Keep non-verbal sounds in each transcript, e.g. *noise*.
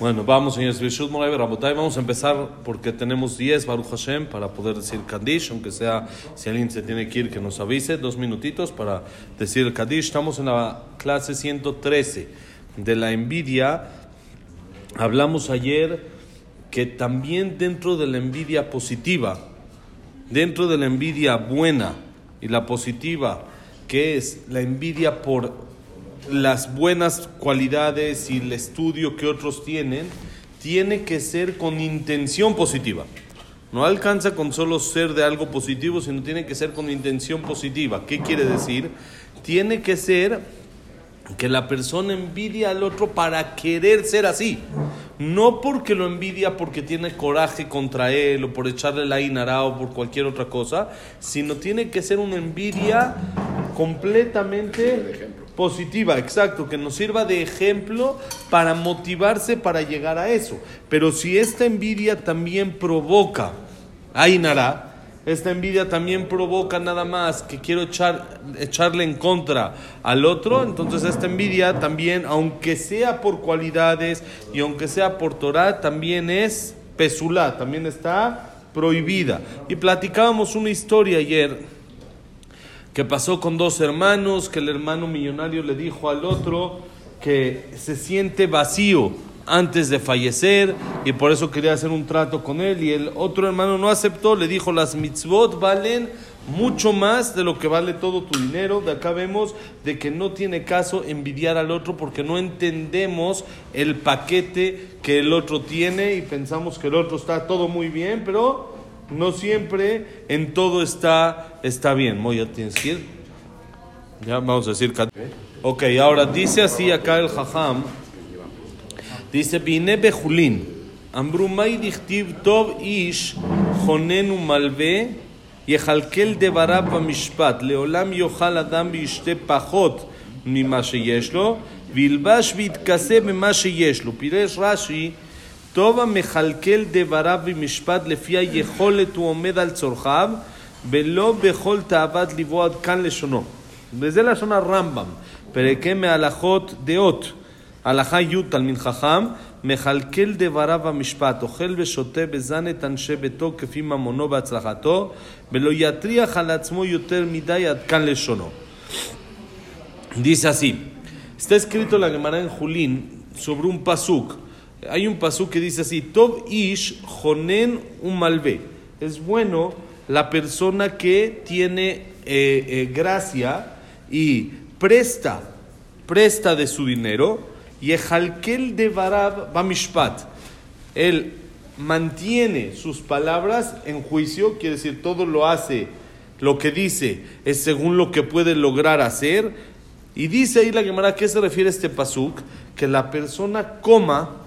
Bueno, vamos, señores. Vamos a empezar porque tenemos 10 Baruch Hashem para poder decir Kaddish, aunque sea, si alguien se tiene que ir, que nos avise, dos minutitos para decir el Kaddish. Estamos en la clase 113 de la envidia. Hablamos ayer que también dentro de la envidia positiva, dentro de la envidia buena y la positiva, que es la envidia por las buenas cualidades y el estudio que otros tienen, tiene que ser con intención positiva. No alcanza con solo ser de algo positivo, sino tiene que ser con intención positiva. ¿Qué quiere decir? Tiene que ser que la persona envidia al otro para querer ser así. No porque lo envidia porque tiene coraje contra él o por echarle la inara o por cualquier otra cosa, sino tiene que ser una envidia completamente positiva, exacto, que nos sirva de ejemplo para motivarse para llegar a eso. Pero si esta envidia también provoca, Ainara, esta envidia también provoca nada más que quiero echar, echarle en contra al otro, entonces esta envidia también, aunque sea por cualidades y aunque sea por Torah, también es pesulá, también está prohibida. Y platicábamos una historia ayer que pasó con dos hermanos, que el hermano millonario le dijo al otro que se siente vacío antes de fallecer y por eso quería hacer un trato con él y el otro hermano no aceptó, le dijo las mitzvot valen mucho más de lo que vale todo tu dinero. De acá vemos de que no tiene caso envidiar al otro porque no entendemos el paquete que el otro tiene y pensamos que el otro está todo muy bien, pero no siempre en todo está, está bien. Moya, tienes que ir. Ya vamos a decir. Ok, ahora dice así acá el Jajam. Dice, Bine Bejulín. Ambrumay dichtiv tov ish jonenu malve יכלכל דבריו במשפט, לעולם יאכל אדם וישתה פחות ממה שיש לו, וילבש ויתכסה במה שיש לו. פירש רש"י טוב המכלכל דבריו במשפט לפי היכולת הוא עומד על צורכיו ולא בכל תאוות ליבו עד כאן לשונו. וזה לשון הרמב"ם, פרקי מהלכות דעות. הלכה י' תלמיד חכם, מכלכל דבריו במשפט, אוכל ושותה בזן את אנשי ביתו כפי ממונו והצלחתו, ולא יטריח על עצמו יותר מדי עד כאן לשונו. Dice así, está escrito la Gemara en Julín sobre un pasuk hay un pasú que dice así, Tov ish jonen un malve. Es bueno la persona que tiene eh, eh, gracia y presta, presta de su dinero, y ejalkel de varab bamishpat. Él mantiene sus palabras en juicio, quiere decir, todo lo hace, lo que dice es según lo que puede lograr hacer. Y dice ahí la Gemara, ¿a qué se refiere este pasuk? Que la persona coma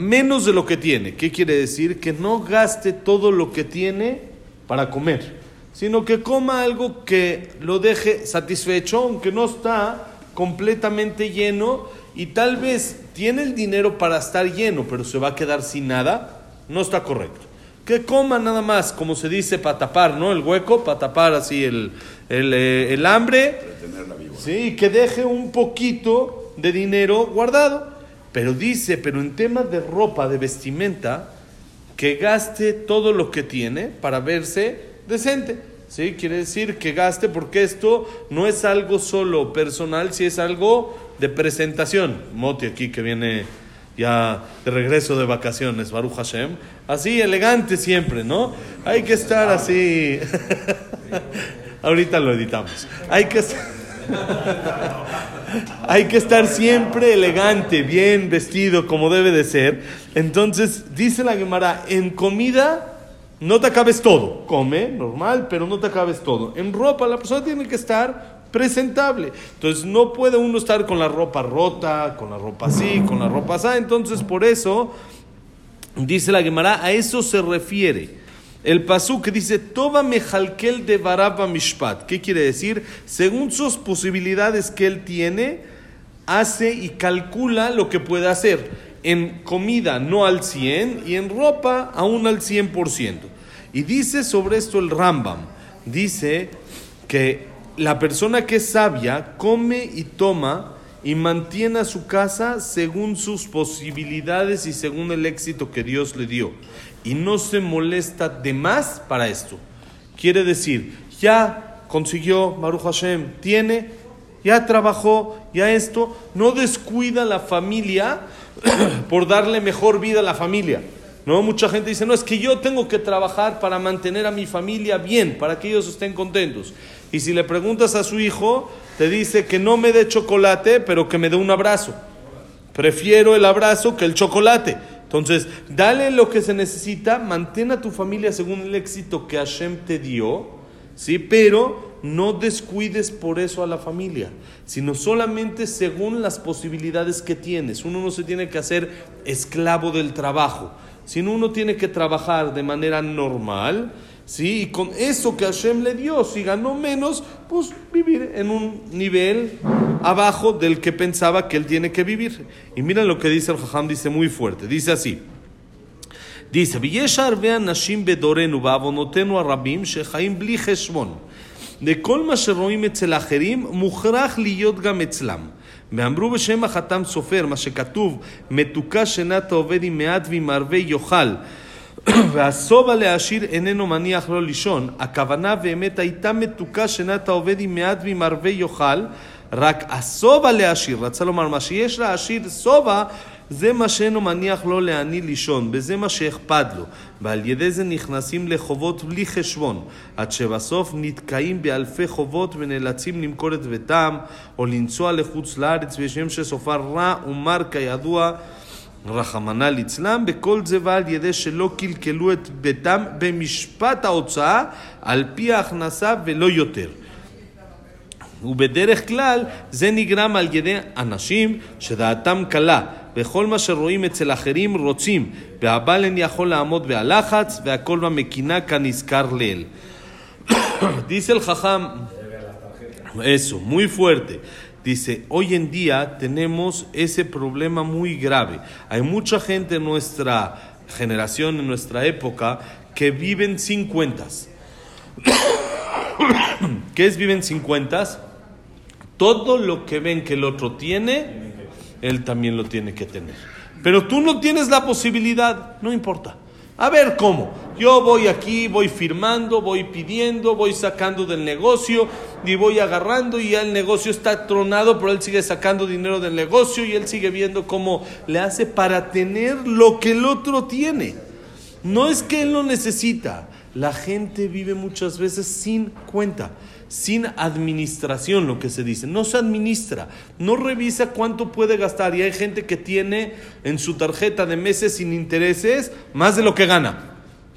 menos de lo que tiene. ¿Qué quiere decir? Que no gaste todo lo que tiene para comer, sino que coma algo que lo deje satisfecho, aunque no está completamente lleno y tal vez tiene el dinero para estar lleno, pero se va a quedar sin nada, no está correcto. Que coma nada más, como se dice, para tapar, ¿no? El hueco, para tapar así el, el, eh, el hambre. Sí, que deje un poquito de dinero guardado. Pero dice, pero en temas de ropa, de vestimenta, que gaste todo lo que tiene para verse decente. ¿Sí? Quiere decir que gaste porque esto no es algo solo personal, si es algo de presentación. Moti aquí que viene ya de regreso de vacaciones, Baruch Hashem. Así, elegante siempre, ¿no? Hay que estar así. *laughs* Ahorita lo editamos. Hay que *laughs* hay que estar siempre elegante, bien vestido, como debe de ser. Entonces, dice la Gemara, en comida no te acabes todo. Come, normal, pero no te acabes todo. En ropa la persona tiene que estar presentable. Entonces, no puede uno estar con la ropa rota, con la ropa así, con la ropa así. Entonces, por eso, dice la Gemara, a eso se refiere. El pasú que dice, Toba mejalkel de baraba mishpat. ¿Qué quiere decir? Según sus posibilidades que él tiene, hace y calcula lo que puede hacer. En comida no al 100 y en ropa aún al 100%. Y dice sobre esto el Rambam. Dice que la persona que es sabia come y toma y mantiene a su casa según sus posibilidades y según el éxito que Dios le dio. Y no se molesta de más para esto. Quiere decir, ya consiguió, Baruch Hashem, tiene, ya trabajó, ya esto, no descuida la familia *clears throat* por darle mejor vida a la familia. No, mucha gente dice, no, es que yo tengo que trabajar para mantener a mi familia bien, para que ellos estén contentos. Y si le preguntas a su hijo, te dice que no me dé chocolate, pero que me dé un abrazo. Prefiero el abrazo que el chocolate. Entonces, dale lo que se necesita, mantén a tu familia según el éxito que Hashem te dio, ¿sí? Pero no descuides por eso a la familia, sino solamente según las posibilidades que tienes. Uno no se tiene que hacer esclavo del trabajo, sino uno tiene que trabajar de manera normal ¿sí? Y con eso que Hashem le dio, si ganó menos, pues vivir en un nivel abajo del que pensaba que él tiene que vivir. Y miren lo que dice el Jajam, dice muy fuerte, dice así. dice, ויש הרבה אנשים בדורנו בעוונותינו הרבים שחיים בלי חשבון. לכל מה שרואים אצל אחרים מוכרח להיות גם אצלם. ואמרו בשם החתם סופר, מה שכתוב, מתוקה שנת העובד עם מעט ועם הרבה יאכל. *coughs* והשובע להעשיר איננו מניח לו לישון. הכוונה באמת הייתה מתוקה שנת העובד עם מעט ועם הרבה יאכל, רק השובע להעשיר, רצה לומר, מה שיש להעשיר שובע, זה מה שאינו מניח לו לעני לישון, בזה מה שאכפת לו, ועל ידי זה נכנסים לחובות בלי חשבון, עד שבסוף נתקעים באלפי חובות ונאלצים למכור את ביתם, או לנסוע לחוץ לארץ, בשם שסופר רע ומר כידוע רחמנא ליצלם, בכל זה ועל ידי שלא קלקלו את ביתם במשפט ההוצאה על פי ההכנסה ולא יותר. ובדרך כלל זה נגרם על ידי אנשים שדעתם קלה וכל מה שרואים אצל אחרים רוצים והבעל אין יכול לעמוד בהלחץ והכל במקינה כנזכר לעיל. Dice el jajam, eso, muy fuerte. Dice, hoy en día tenemos ese problema muy grave. Hay mucha gente en nuestra generación, en nuestra época, que viven sin cuentas. *coughs* ¿Qué es viven sin cuentas? Todo lo que ven que el otro tiene, él también lo tiene que tener. Pero tú no tienes la posibilidad, no importa. A ver cómo. Yo voy aquí, voy firmando, voy pidiendo, voy sacando del negocio y voy agarrando y ya el negocio está tronado, pero él sigue sacando dinero del negocio y él sigue viendo cómo le hace para tener lo que el otro tiene. No es que él lo necesita. La gente vive muchas veces sin cuenta sin administración, lo que se dice. No se administra, no revisa cuánto puede gastar. Y hay gente que tiene en su tarjeta de meses sin intereses más de lo que gana.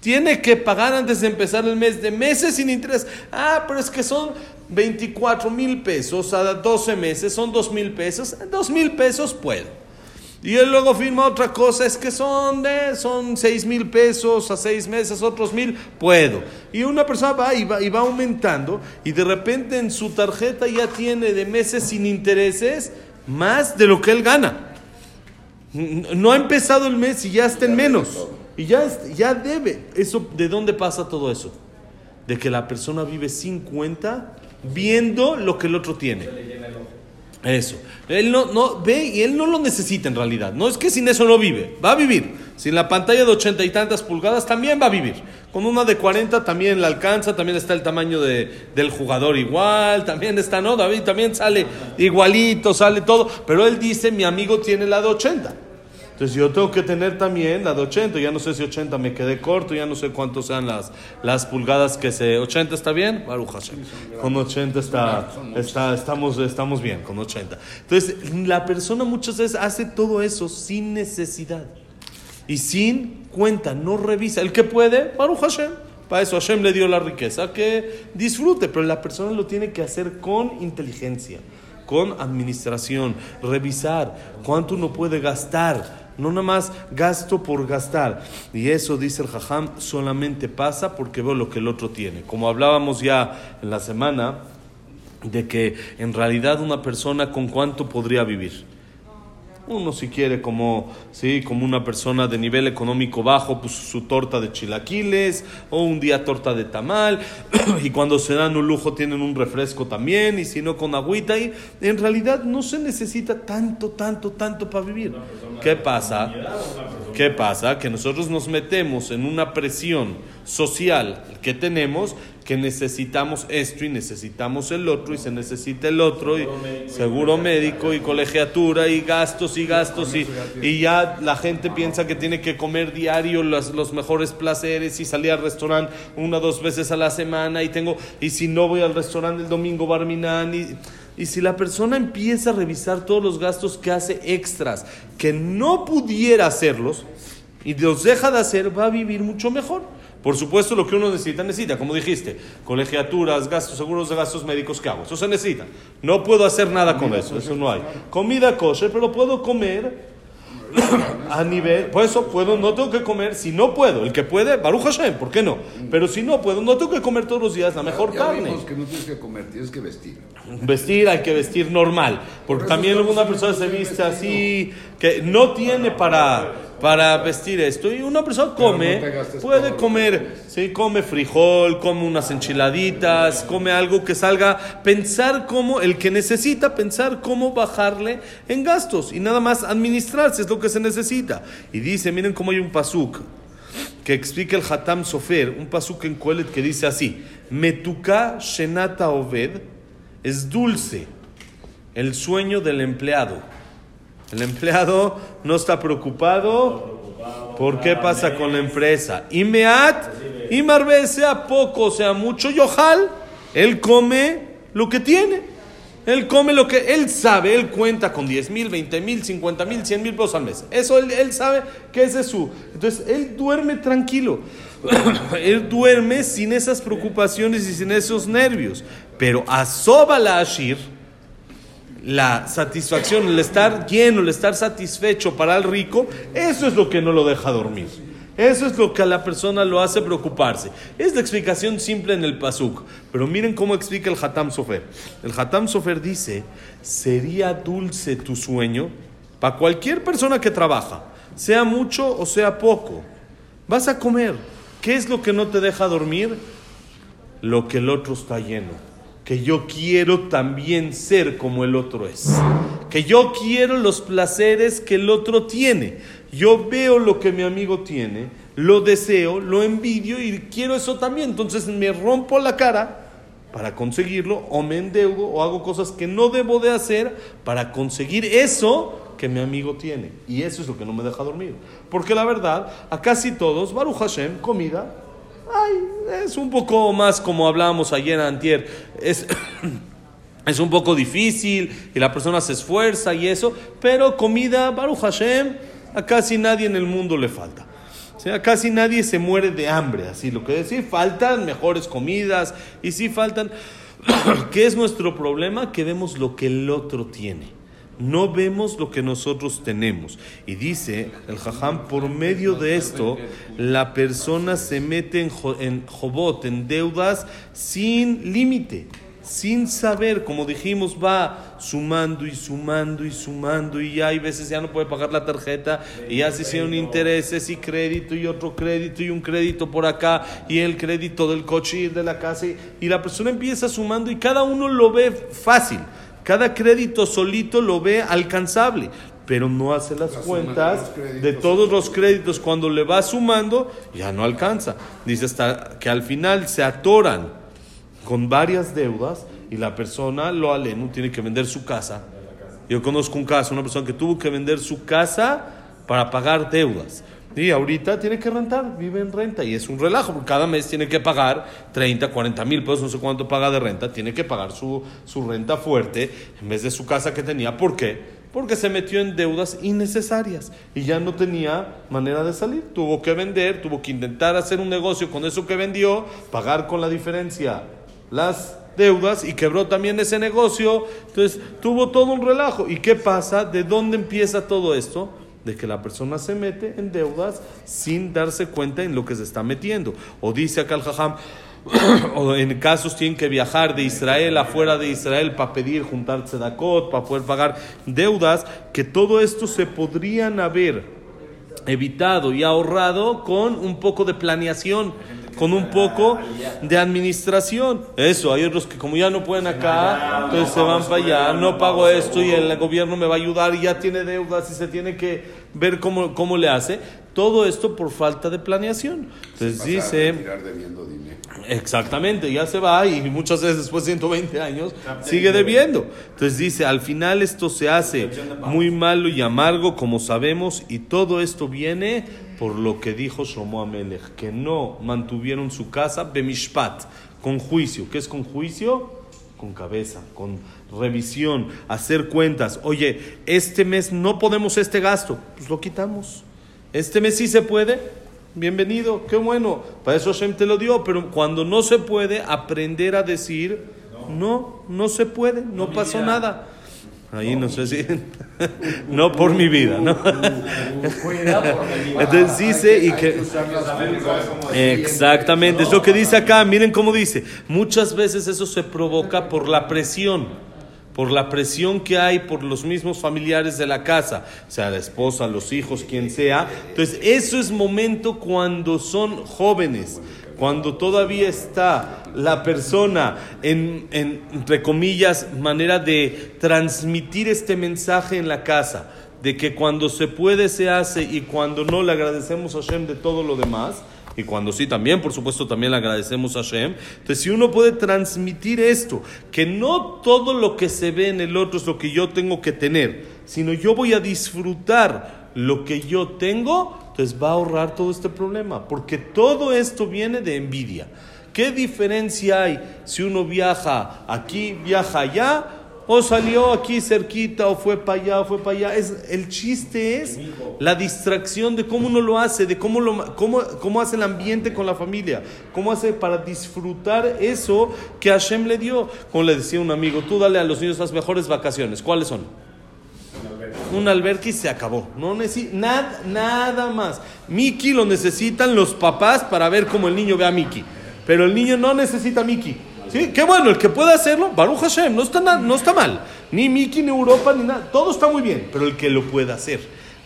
Tiene que pagar antes de empezar el mes de meses sin interés. Ah, pero es que son 24 mil pesos a 12 meses, son 2 mil pesos. 2 mil pesos puedo. Y él luego firma otra cosa, es que son de, son seis mil pesos a seis meses, otros mil, puedo. Y una persona va y, va y va aumentando y de repente en su tarjeta ya tiene de meses sin intereses más de lo que él gana. No ha empezado el mes y ya está en menos. Y ya, ya debe. Eso, ¿De dónde pasa todo eso? De que la persona vive sin cuenta viendo lo que el otro tiene. Eso. Él no, no ve y él no lo necesita en realidad. No es que sin eso no vive. Va a vivir. Sin la pantalla de ochenta y tantas pulgadas también va a vivir. Con una de cuarenta también la alcanza. También está el tamaño de, del jugador igual. También está, ¿no? David también sale igualito, sale todo. Pero él dice, mi amigo tiene la de ochenta. Entonces yo tengo que tener también la de 80, ya no sé si 80 me quedé corto, ya no sé cuántos sean las, las pulgadas que se... ¿80 está bien? Con 80 está, está, estamos, estamos bien, con 80. Entonces la persona muchas veces hace todo eso sin necesidad y sin cuenta, no revisa. El que puede, Baruch Hashem. Para eso Hashem le dio la riqueza, que disfrute, pero la persona lo tiene que hacer con inteligencia, con administración, revisar cuánto uno puede gastar no nada más gasto por gastar. Y eso, dice el Jajam, solamente pasa porque veo lo que el otro tiene. Como hablábamos ya en la semana, de que en realidad una persona con cuánto podría vivir. Uno si quiere como, sí, como una persona de nivel económico bajo, pues su torta de chilaquiles, o un día torta de tamal, *clears throat* y cuando se dan un lujo tienen un refresco también, y si no con agüita, y en realidad no se necesita tanto, tanto, tanto para vivir. ¿Qué pasa? ¿Qué pasa? Que nosotros nos metemos en una presión social que tenemos que necesitamos esto y necesitamos el otro y se necesita el otro y seguro médico y colegiatura y gastos y gastos y, y ya la gente piensa que tiene que comer diario los, los mejores placeres y salir al restaurante una o dos veces a la semana y tengo y si no voy al restaurante el domingo barminan y y si la persona empieza a revisar todos los gastos que hace extras, que no pudiera hacerlos, y los deja de hacer, va a vivir mucho mejor. Por supuesto, lo que uno necesita, necesita, como dijiste, colegiaturas, gastos, seguros de gastos médicos, ¿qué hago? Eso se necesita. No puedo hacer nada con eso, eso no hay. Comida kosher, pero puedo comer a nivel, por eso puedo, no tengo que comer, si no puedo, el que puede, Baruch Hashem, ¿por qué no? Pero si no puedo, no tengo que comer todos los días la mejor Ya carne. que no tienes que comer, tienes que vestir. Vestir hay que vestir normal, porque Por también estamos una persona se viste vestido. así, que no tiene para, para vestir esto, y una persona come, no puede comer, sí, come frijol, come unas enchiladitas, come algo que salga, pensar cómo, el que necesita pensar cómo bajarle en gastos, y nada más administrarse es lo que se necesita. Y dice, miren cómo hay un pasuk, que explica el Hatam Sofer, un pasuk en Kohelet que dice así: Metuka Shenata Oved es dulce el sueño del empleado. El empleado no está preocupado por qué pasa con la empresa. Y Meat, y Marbe, sea poco, sea mucho, Yohal, él come lo que tiene. Él come lo que él sabe, él cuenta con 10 mil, 20 mil, 50 mil, 100 mil pesos al mes. Eso él, sabe que ese es su. Entonces él duerme tranquilo. *coughs* él duerme sin esas preocupaciones y sin esos nervios. Pero asoba ashir, la satisfacción, el estar lleno, el estar satisfecho para el rico, eso es lo que no lo deja dormir. Eso es lo que a la persona lo hace preocuparse. Es la explicación simple en el Pasuk. Pero miren cómo explica el Hatam Sofer. El Hatam Sofer dice, sería dulce tu sueño para cualquier persona que trabaja, sea mucho o sea poco. Vas a comer. ¿Qué es lo que no te deja dormir? Lo que el otro está lleno que yo quiero también ser como el otro es, que yo quiero los placeres que el otro tiene, yo veo lo que mi amigo tiene, lo deseo, lo envidio y quiero eso también, entonces me rompo la cara para conseguirlo o me endeudo o hago cosas que no debo de hacer para conseguir eso que mi amigo tiene. Y eso es lo que no me deja dormir. Porque la verdad, a casi todos, Baruch Hashem, comida, Ay, es un poco más como hablábamos ayer antier. Es, *coughs* es un poco difícil y la persona se esfuerza y eso, pero comida, Baruch Hashem, a casi nadie en el mundo le falta. O sea, casi nadie se muere de hambre, así lo que decir, faltan mejores comidas y sí faltan. *coughs* ¿Qué es nuestro problema? Que vemos lo que el otro tiene. No vemos lo que nosotros tenemos. Y dice el jajam, por medio de esto, la persona se mete en, en jobot, en deudas, sin límite, sin saber, como dijimos, va sumando y sumando y sumando, y ya hay veces ya no puede pagar la tarjeta, y ya se hicieron intereses y crédito y otro crédito y un crédito por acá, y el crédito del coche y el de la casa, y la persona empieza sumando y cada uno lo ve fácil. Cada crédito solito lo ve alcanzable, pero no hace las La cuentas de todos los créditos. Cuando le va sumando, ya no alcanza. Dice hasta que al final se atoran con varias deudas y la persona, lo aleno, tiene que vender su casa. Yo conozco un caso, una persona que tuvo que vender su casa para pagar deudas. Y ahorita tiene que rentar, vive en renta y es un relajo, porque cada mes tiene que pagar 30, 40 mil pesos, no sé cuánto paga de renta, tiene que pagar su, su renta fuerte en vez de su casa que tenía. ¿Por qué? Porque se metió en deudas innecesarias y ya no tenía manera de salir. Tuvo que vender, tuvo que intentar hacer un negocio con eso que vendió, pagar con la diferencia las deudas y quebró también ese negocio. Entonces tuvo todo un relajo. ¿Y qué pasa? ¿De dónde empieza todo esto? De que la persona se mete en deudas sin darse cuenta en lo que se está metiendo. O dice acá el jajam, *clears throat* o en casos tienen que viajar de Israel afuera de Israel para pedir juntar tzedakot, para poder pagar deudas, que todo esto se podrían haber evitado y ahorrado con un poco de planeación con un poco de administración. Eso, hay otros que como ya no pueden acá, entonces se van para allá, no pago esto y el gobierno me va a ayudar y ya tiene deudas y se tiene que ver cómo, cómo le hace. Todo esto por falta de planeación. Entonces dice... Exactamente, ya se va y muchas veces después de 120 años sigue debiendo. Entonces dice, al final esto se hace muy malo y amargo como sabemos y todo esto viene por lo que dijo Shlomo Amelech, que no mantuvieron su casa bemishpat, con juicio. ¿Qué es con juicio? Con cabeza, con revisión, hacer cuentas. Oye, este mes no podemos este gasto, pues lo quitamos. Este mes sí se puede, bienvenido, qué bueno. Para eso Hashem te lo dio, pero cuando no se puede, aprender a decir, no, no se puede, no pasó nada. Ahí no sé si. *laughs* no por mi vida, ¿no? Entonces dice y que. Exactamente, es lo que dice acá. Miren cómo dice. Muchas veces eso se provoca por la presión. Por la presión que hay por los mismos familiares de la casa, sea la esposa, los hijos, quien sea. Entonces, eso es momento cuando son jóvenes cuando todavía está la persona en, entre comillas, manera de transmitir este mensaje en la casa, de que cuando se puede se hace y cuando no le agradecemos a Hashem de todo lo demás, y cuando sí también, por supuesto, también le agradecemos a Hashem. Entonces, si uno puede transmitir esto, que no todo lo que se ve en el otro es lo que yo tengo que tener, sino yo voy a disfrutar lo que yo tengo, entonces va a ahorrar todo este problema, porque todo esto viene de envidia. ¿Qué diferencia hay si uno viaja aquí, viaja allá, o salió aquí cerquita, o fue para allá, o fue para allá? Es, el chiste es la distracción de cómo uno lo hace, de cómo, lo, cómo, cómo hace el ambiente con la familia, cómo hace para disfrutar eso que Hashem le dio. Como le decía un amigo, tú dale a los niños las mejores vacaciones. ¿Cuáles son? Un albergue y se acabó. No nada, nada más. Mickey lo necesitan los papás para ver cómo el niño ve a Mickey. Pero el niño no necesita a Mickey. ¿Sí? Qué bueno, el que pueda hacerlo, Baruch Hashem, no está, no está mal. Ni Mickey, ni Europa, ni nada. Todo está muy bien, pero el que lo pueda hacer.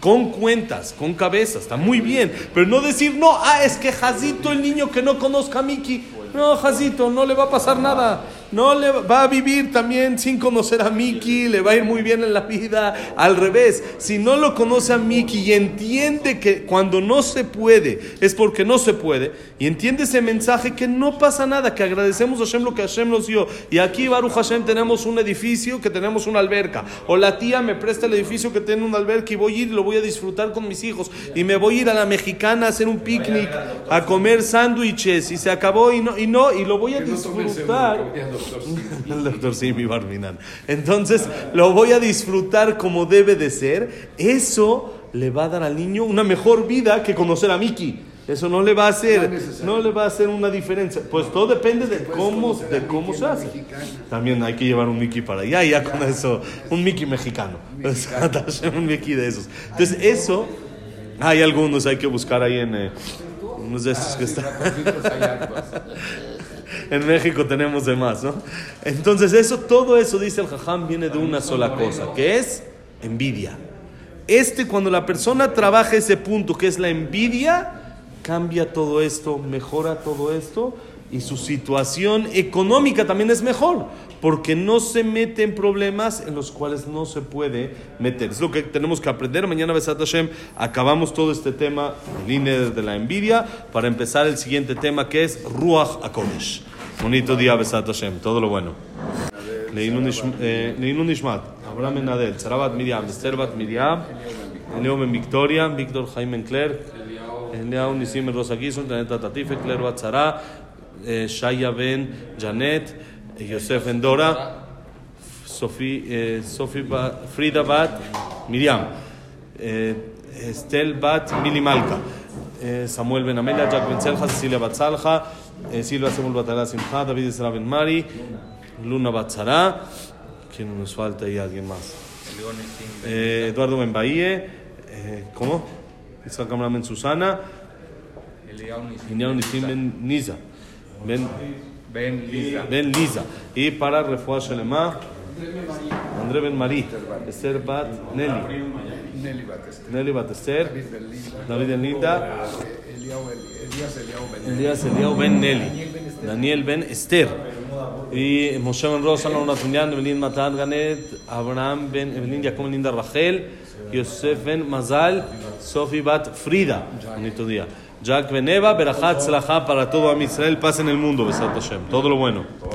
Con cuentas, con cabeza, está muy bien. Pero no decir, no, ah, es que Jazito, el niño que no conozca a Mickey. No, Jazito, no le va a pasar nada no le va a vivir también sin conocer a Miki, le va a ir muy bien en la vida. Al revés, si no lo conoce a Miki y entiende que cuando no se puede es porque no se puede, y entiende ese mensaje que no pasa nada, que agradecemos a Hashem lo que Hashem nos dio. Y aquí, Baruch Hashem, tenemos un edificio que tenemos una alberca. O la tía me presta el edificio que tiene una alberca y voy a ir y lo voy a disfrutar con mis hijos. Y me voy a ir a la mexicana a hacer un picnic, a comer sándwiches. Y se acabó y no, y no, y lo voy a disfrutar. *laughs* El doctor Simi Barminan. Entonces, lo voy a disfrutar como debe de ser. Eso le va a dar al niño una mejor vida que conocer a Mickey. Eso no le va a hacer, no, le va a hacer una diferencia. Pues todo depende de cómo, de cómo se hace. También hay que llevar un Mickey para allá, y ya con eso, un Mickey mexicano. *laughs* un Mickey de esos. Entonces, eso, hay algunos, hay que buscar ahí en eh, unos de estos que están. *laughs* en México tenemos de más, ¿no? Entonces eso, todo eso, dice el jajam, viene de una sola cosa, que es envidia. Este, cuando la persona trabaja ese punto, que es la envidia, cambia todo esto, mejora todo esto y su situación económica también es mejor, porque no se mete en problemas en los cuales no se puede meter. Es lo que tenemos que aprender. Mañana, Besat Hashem, acabamos todo este tema en línea de la envidia para empezar el siguiente tema que es Ruach HaKodesh. Bonito día, Besat Hashem, todo lo bueno. Leinu eh, Nishmat, Abraham Menadel, Sarabat Miriam, Esther Bat Miriam, Leo Ben Victoria, Víctor Jaime Cler, Leo Nisim Rosa Gison, Janet Tatife, Cler Bat eh, Shaya Ben Janet, Yosef Endora, Sofi, Sofi Frida Bat Miriam, Estel Bat Milimalka, Samuel Ben Amelia, Jack Ben Selja, Cecilia Bat Salja, eh, Silva Semul Batalá Simcha, David Isra Ben Mari, Luna Batzara, ¿quién nos falta y alguien más? Eh, Eduardo Ben Bahie, eh, ¿cómo? Isaac Cameramen Susana, Eliao Nisim Ben Niza. Ben, Ben Lisa. ben Lisa. Y para Refuah Shelema, André Ben Marí, Esther Bat Nelly, Nelly Batista. Nelly Bat Esther, David Ben Linda, Elías Eliao Ben Elías Eliao Ben Nelly, Daniel Ben Esther, y Moshe Ben Rosa, Lorna Tunyan, Evelyn Matan Ganet, Abraham Ben Evelyn, Jacob Linda Rachel, Yosef Ben Mazal, Sofi Bat Frida, bonito día. Jack Ben Eva, Berachat Slaha para todo Am Israel, paz en el mundo, Besat Hashem, todo lo bueno.